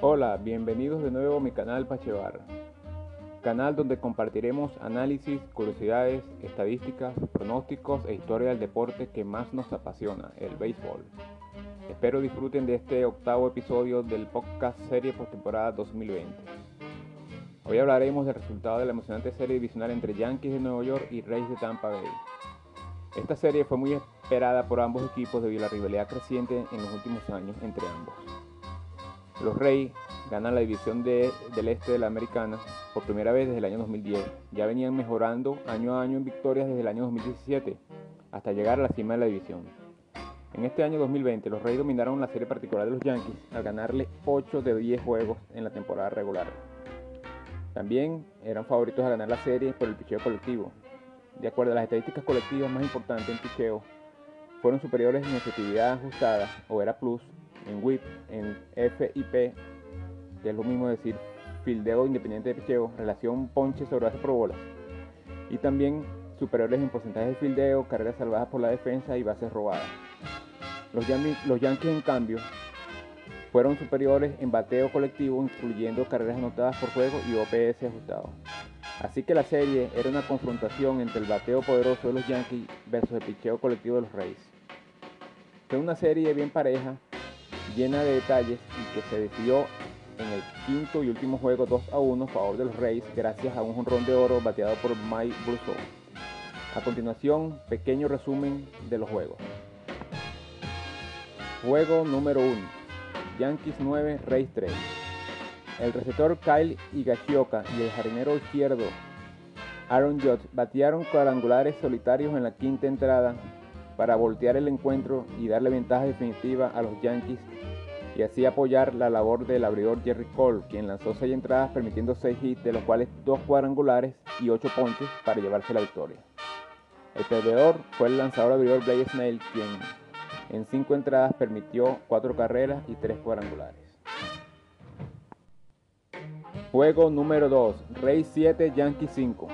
Hola, bienvenidos de nuevo a mi canal Pachevar, canal donde compartiremos análisis, curiosidades, estadísticas, pronósticos e historia del deporte que más nos apasiona, el béisbol. Espero disfruten de este octavo episodio del podcast serie postemporada 2020. Hoy hablaremos del resultado de la emocionante serie divisional entre Yankees de Nueva York y Rays de Tampa Bay. Esta serie fue muy esperada por ambos equipos debido a la rivalidad creciente en los últimos años entre ambos. Los Rays ganan la división del este de la americana por primera vez desde el año 2010. Ya venían mejorando año a año en victorias desde el año 2017 hasta llegar a la cima de la división. En este año 2020, los Reyes dominaron la serie particular de los Yankees al ganarle 8 de 10 juegos en la temporada regular. También eran favoritos a ganar la serie por el picheo colectivo. De acuerdo a las estadísticas colectivas más importantes en picheo, fueron superiores en efectividad ajustada o era plus, en WHIP, en FIP, que es lo mismo decir fildeo independiente de picheo, relación ponche sobre base por bola, y también superiores en porcentaje de fildeo, carreras salvadas por la defensa y bases robadas. Los, Yankees, en cambio, fueron superiores en bateo colectivo, incluyendo carreras anotadas por juego y OPS ajustado. Así que la serie era una confrontación entre el bateo poderoso de los Yankees versus el picheo colectivo de los Rays. Fue una serie bien pareja, llena de detalles y que se decidió en el quinto y último juego 2 a 1 a favor de los Rays gracias a un jonrón de oro bateado por Mike Brousseau. A continuación, pequeño resumen de los juegos. Juego número 1. Yankees 9, Rays 3. El receptor Kyle Higashioka y el jardinero izquierdo Aaron Judge batearon cuadrangulares solitarios en la quinta entrada para voltear el encuentro y darle ventaja definitiva a los Yankees y así apoyar la labor del abridor Jerry Cole, quien lanzó 6 entradas permitiendo 6 hits, de los cuales 2 cuadrangulares y 8 ponches para llevarse la victoria. El perdedor fue el lanzador abridor Blake Snell, quien en cinco entradas permitió cuatro carreras y tres cuadrangulares. Juego número 2, Rey 7, Yankee 5.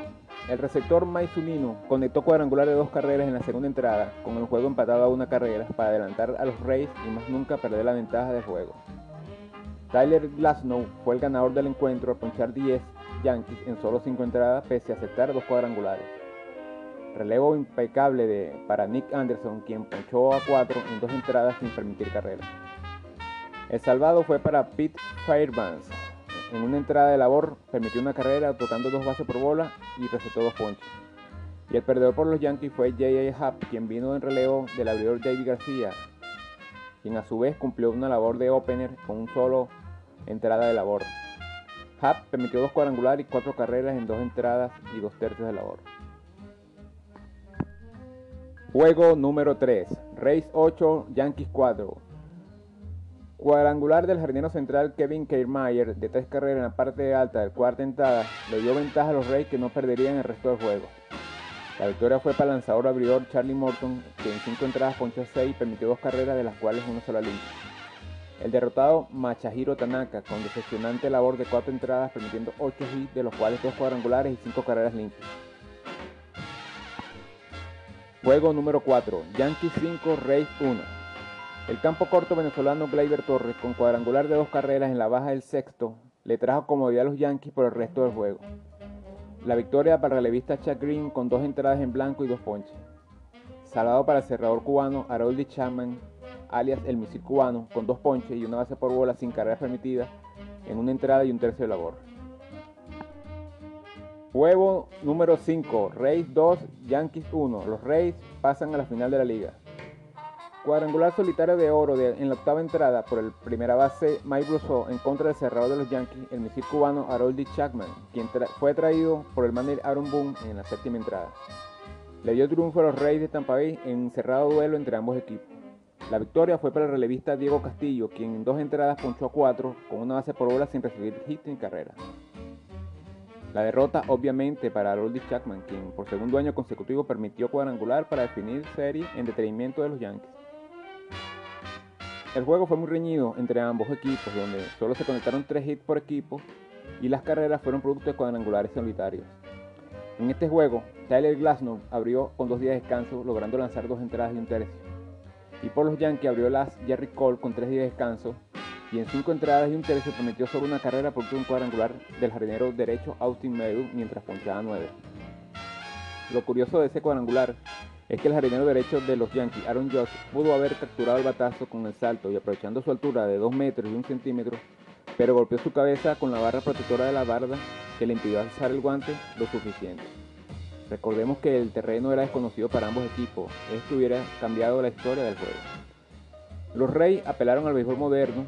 El receptor Maizunino conectó cuadrangular de dos carreras en la segunda entrada, con el juego empatado a una carrera para adelantar a los Rays y más nunca perder la ventaja del juego. Tyler Glasnow fue el ganador del encuentro al ponchar 10 Yankees en solo 5 entradas pese a aceptar dos cuadrangulares. Relevo impecable de, para Nick Anderson, quien ponchó a 4 en dos entradas sin permitir carrera. El salvado fue para Pete Fairbanks. En una entrada de labor permitió una carrera tocando dos bases por bola y recetó dos ponches. Y el perdedor por los Yankees fue J.A. Happ, quien vino en relevo del abridor David García, quien a su vez cumplió una labor de opener con un solo entrada de labor. Happ permitió dos cuadrangulares y cuatro carreras en dos entradas y dos tercios de labor. Juego número 3. Race 8, Yankees 4. Cuadrangular del jardinero central Kevin Kiermaier de tres carreras en la parte alta del cuarta entrada le dio ventaja a los Rays que no perderían el resto del juego. La victoria fue para el lanzador abridor Charlie Morton, que en cinco entradas ponchó 6 y permitió dos carreras de las cuales una sola limpia. El derrotado Machahiro Tanaka, con decepcionante labor de cuatro entradas, permitiendo 8 hits, de los cuales dos cuadrangulares y cinco carreras limpias. Juego número 4, Yankees 5, Rays 1. El campo corto venezolano Gleyber Torres, con cuadrangular de dos carreras en la baja del sexto, le trajo comodidad a los Yankees por el resto del juego. La victoria para el relevista Chuck Green con dos entradas en blanco y dos ponches. Salvado para el cerrador cubano Haroldi Chapman, alias el misil cubano, con dos ponches y una base por bola sin carrera permitida en una entrada y un tercio de labor. Juego número 5, Rays 2, Yankees 1. Los Rays pasan a la final de la liga. Cuadrangular solitario de oro en la octava entrada por el primera base Mike Brousseau en contra del cerrador de los Yankees, el misil cubano Haroldi Chapman, quien fue traído por el manager Aaron Boone en la séptima entrada. Le dio triunfo a los Rays de Tampa Bay en cerrado duelo entre ambos equipos. La victoria fue para el relevista Diego Castillo, quien en dos entradas ponchó a cuatro con una base por bola sin recibir hit ni carrera. La derrota obviamente para Harold Chapman, quien por segundo año consecutivo permitió cuadrangular para definir serie en detrimento de los Yankees. El juego fue muy reñido entre ambos equipos, donde solo se conectaron tres hits por equipo y las carreras fueron producto de cuadrangulares solitarios. En este juego, Tyler Glasnow abrió con dos días de descanso, logrando lanzar dos entradas y un tercio. Y por los Yankees abrió las Jerry Cole con tres días de descanso y en cinco entradas y un tercio prometió solo una carrera por un cuadrangular del jardinero derecho Austin Meadow mientras ponchaba nueve. Lo curioso de ese cuadrangular es que el jardinero derecho de los Yankees, Aaron Judge, pudo haber capturado el batazo con el salto y aprovechando su altura de 2 metros y 1 centímetro, pero golpeó su cabeza con la barra protectora de la barda que le impidió alzar el guante lo suficiente. Recordemos que el terreno era desconocido para ambos equipos, esto hubiera cambiado la historia del juego. Los Reyes apelaron al béisbol moderno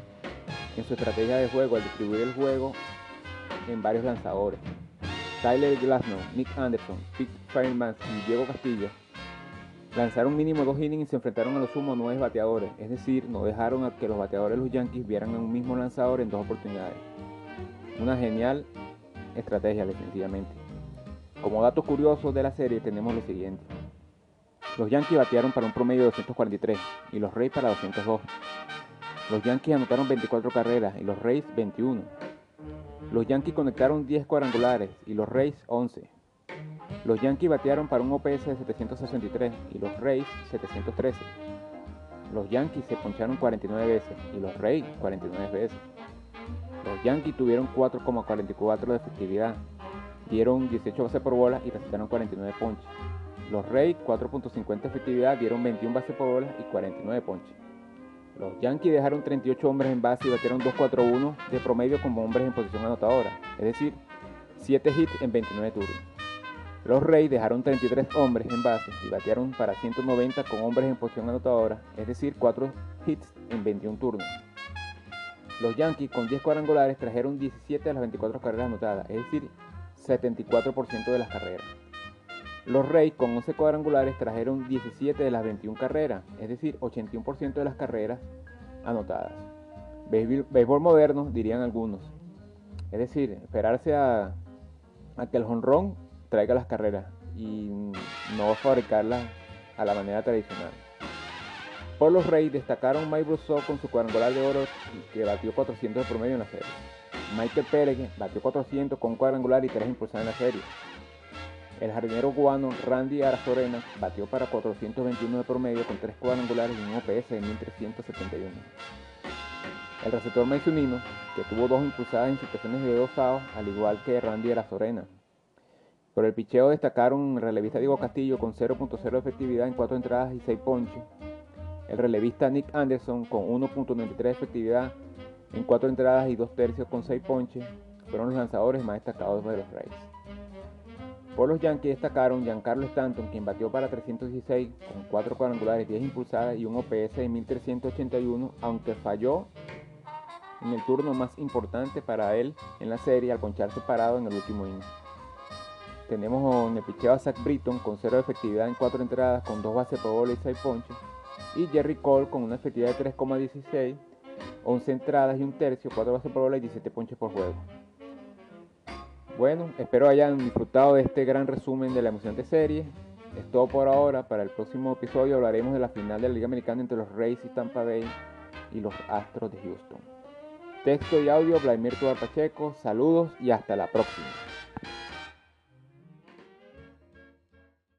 en su estrategia de juego al distribuir el juego en varios lanzadores. Tyler Glasnow, Nick Anderson, Pete Fairmans y Diego Castillo lanzaron mínimo dos innings y se enfrentaron a los sumo nueve bateadores, es decir, no dejaron a que los bateadores de los Yankees vieran a un mismo lanzador en dos oportunidades. Una genial estrategia, definitivamente. Como datos curiosos de la serie tenemos lo siguiente. Los Yankees batearon para un promedio de 243 y los Rays para 202. Los Yankees anotaron 24 carreras y los Rays 21. Los Yankees conectaron 10 cuadrangulares y los Rays 11. Los Yankees batearon para un OPS de 763 y los Rays 713. Los Yankees se poncharon 49 veces y los Rays 49 veces. Los Yankees tuvieron 4,44 de efectividad, dieron 18 bases por bola y recetaron 49 ponches. Los Rays 4.50 de efectividad dieron 21 bases por bola y 49 ponches. Los Yankees dejaron 38 hombres en base y batieron 2-4-1 de promedio como hombres en posición anotadora, es decir, 7 hits en 29 turnos. Los Rays dejaron 33 hombres en base y batearon para 190 con hombres en posición anotadora, es decir, 4 hits en 21 turnos. Los Yankees con 10 cuadrangulares trajeron 17 de las 24 carreras anotadas, es decir, 74% de las carreras. Los Rays con 11 cuadrangulares trajeron 17 de las 21 carreras, es decir, 81% de las carreras anotadas. Béisbol moderno, dirían algunos. Es decir, esperarse a, que el jonrón traiga las carreras y no fabricarlas a la manera tradicional. Por los Rays destacaron Mike Brousseau con su cuadrangular de oro que batió 400 de promedio en la serie. Michael Pérez batió 400 con un cuadrangular y 3 impulsadas en la serie. El jardinero cubano Randy Arazorena batió para 421 de promedio con 3 cuadrangulares y un OPS de 1371. El receptor Unino, que tuvo dos impulsadas en situaciones de dos al igual que Randy Arazorena. Por el picheo destacaron el relevista Diego Castillo con 0.0 de efectividad en 4 entradas y 6 ponches. El relevista Nick Anderson con 1.93 de efectividad en 4 entradas y 2 tercios con 6 ponches. Fueron los lanzadores más destacados de los Rays. Por los Yankees destacaron Giancarlo Stanton, quien batió para 316 con 4 cuadrangulares, 10 impulsadas y un OPS de 1381, aunque falló en el turno más importante para él en la serie al poncharse parado en el último inning. Tenemos en el picheo a Zach Britton con 0 de efectividad en 4 entradas con 2 bases por bola y 6 ponches. Y Jerry Cole con una efectividad de 3,16, 11 entradas y un tercio, 4 bases por bola y 17 ponches por juego. Bueno, espero hayan disfrutado de este gran resumen de la emocionante serie. Es todo por ahora. Para el próximo episodio hablaremos de la final de la Liga Americana entre los Rays y Tampa Bay y los Astros de Houston. Texto y audio, Vladimir Tudor Pacheco. Saludos y hasta la próxima.